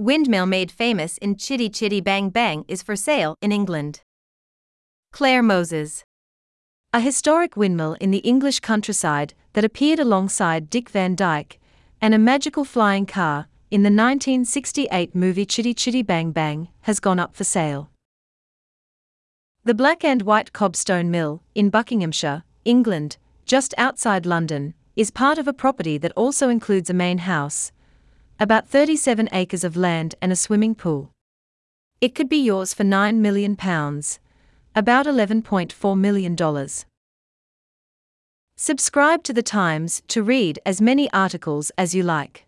windmill made famous in Chitty Chitty Bang Bang is for sale in England. Claire Moses. A historic windmill in the English countryside that appeared alongside Dick Van Dyke and a magical flying car in the 1968 movie Chitty Chitty Bang Bang has gone up for sale. The Black and White Cobstone Mill in Buckinghamshire, England, just outside London, is part of a property that also includes a main house, about 37 acres of land, and a swimming pool. It could be yours for £9 million, about $11.4 million. Subscribe to The Times to read as many articles as you like.